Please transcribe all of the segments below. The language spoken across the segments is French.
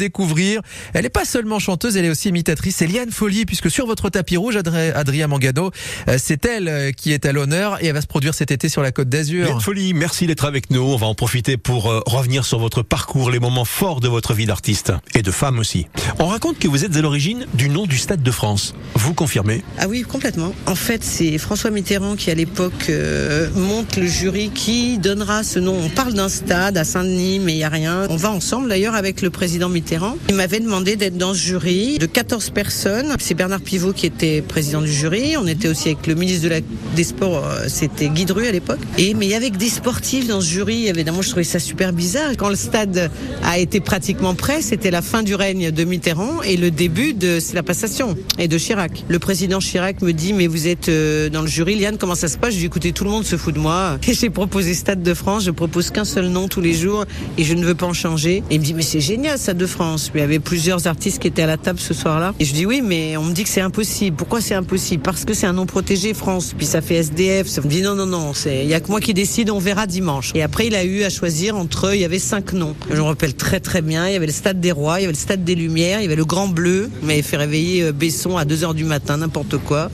découvrir. Elle n'est pas seulement chanteuse, elle est aussi imitatrice. C'est Liane Folie, puisque sur votre tapis rouge, Adrien Mangano, euh, c'est elle euh, qui est à l'honneur et elle va se produire cet été sur la Côte d'Azur. Liane Folie, merci d'être avec nous. On va en profiter pour euh, revenir sur votre parcours, les moments forts de votre vie d'artiste et de femme aussi. On raconte que vous êtes à l'origine du nom du Stade de France. Vous confirmez? Ah oui, complètement. En fait, c'est François Mitterrand qui, à l'époque, euh, monte le jury qui donnera ce nom. On parle d'un stade à Saint-Denis, mais il n'y a rien. On va ensemble, d'ailleurs, avec le président Mitterrand. Il m'avait demandé d'être dans ce jury de 14 personnes. C'est Bernard Pivot qui était président du jury. On était aussi avec le ministre des Sports, euh, c'était Guy Dru à l'époque. Mais il y avait que des sportifs dans ce jury. Évidemment, je trouvais ça super bizarre. Quand le stade a été pratiquement prêt, c'était la fin du règne de Mitterrand et le début de la passation et de Chirac. Le président Chirac me dit, mais vous êtes euh, dans le jury, Liane, comment ça se passe? Je dis, écoutez, tout le monde se fout de moi. J'ai proposé Stade de France, je propose qu'un seul nom tous les jours et je ne veux pas en changer. Il me dit, mais c'est génial, Stade de France. Il y avait plusieurs artistes qui étaient à la table ce soir-là. Et je dis, oui, mais on me dit que c'est impossible. Pourquoi c'est impossible? Parce que c'est un nom protégé, France. Puis ça fait SDF. Ça me dit, non, non, non, il y a que moi qui décide, on verra dimanche. Et après, il a eu à choisir entre, il y avait cinq noms. Je me rappelle très très bien. Il y avait le Stade des Rois, il y avait le Stade des Lumières, il y avait le Grand Bleu. Il m'avait fait réveiller euh, Besson à 2 heures du matin, n'importe quoi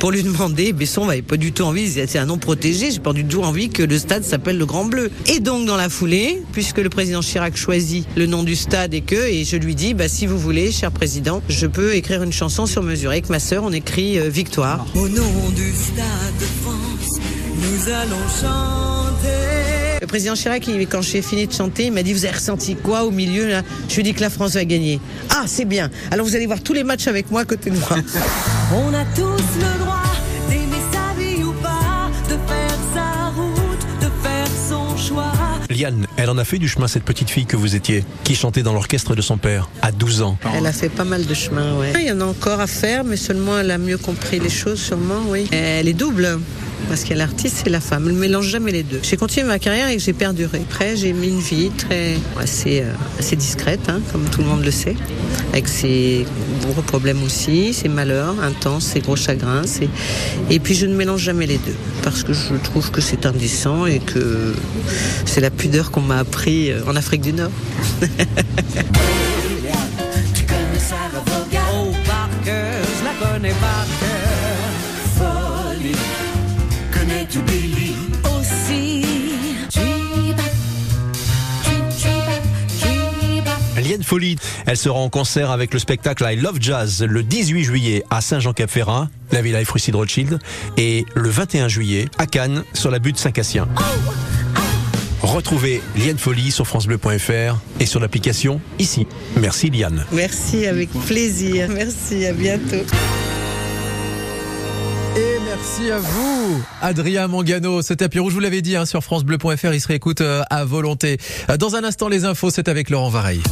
pour lui demander. Besson n'avait pas du tout envie, c'est un nom protégé, j'ai pas du tout envie que le stade s'appelle le Grand Bleu. Et donc dans la foulée, puisque le président Chirac choisit le nom du stade et que, et je lui dis, bah si vous voulez, cher président, je peux écrire une chanson sur mesure. Avec ma sœur, on écrit euh, Victoire. Au nom du stade de France, nous allons chanter. Le président Chirac, quand j'ai fini de chanter, il m'a dit Vous avez ressenti quoi au milieu là? Je lui ai dit que la France va gagner. Ah, c'est bien. Alors vous allez voir tous les matchs avec moi à côté de moi. On a tous le droit d'aimer sa vie ou pas, de faire sa route, de faire son choix. Liane, elle en a fait du chemin, cette petite fille que vous étiez, qui chantait dans l'orchestre de son père, à 12 ans. Elle a fait pas mal de chemin, ouais. Il y en a encore à faire, mais seulement elle a mieux compris les choses, sûrement, oui. Elle est double. Parce qu'il y a l'artiste et la femme. Elle ne mélange jamais les deux. J'ai continué ma carrière et j'ai perduré. Après, j'ai mis une vie très assez, euh, assez discrète, hein, comme tout le monde le sait, avec ses gros problèmes aussi, ses malheurs intenses, ses gros chagrins. Et puis, je ne mélange jamais les deux parce que je trouve que c'est indécent et que c'est la pudeur qu'on m'a appris euh, en Afrique du Nord. Liane Folie, elle sera en concert avec le spectacle I Love Jazz le 18 juillet à Saint-Jean-Cap-Ferrat, la Villa Frucy de Rothschild, et le 21 juillet à Cannes sur la butte Saint-Cassien. Retrouvez Liane Folie sur francebleu.fr et sur l'application ici. Merci Liane. Merci, avec plaisir. Merci, à bientôt. Et merci à vous, Adrien Mangano. Ce tapis rouge, je vous l'avais dit, hein, sur francebleu.fr, il se réécoute euh, à volonté. Euh, Dans un instant, les infos, c'est avec Laurent Vareille.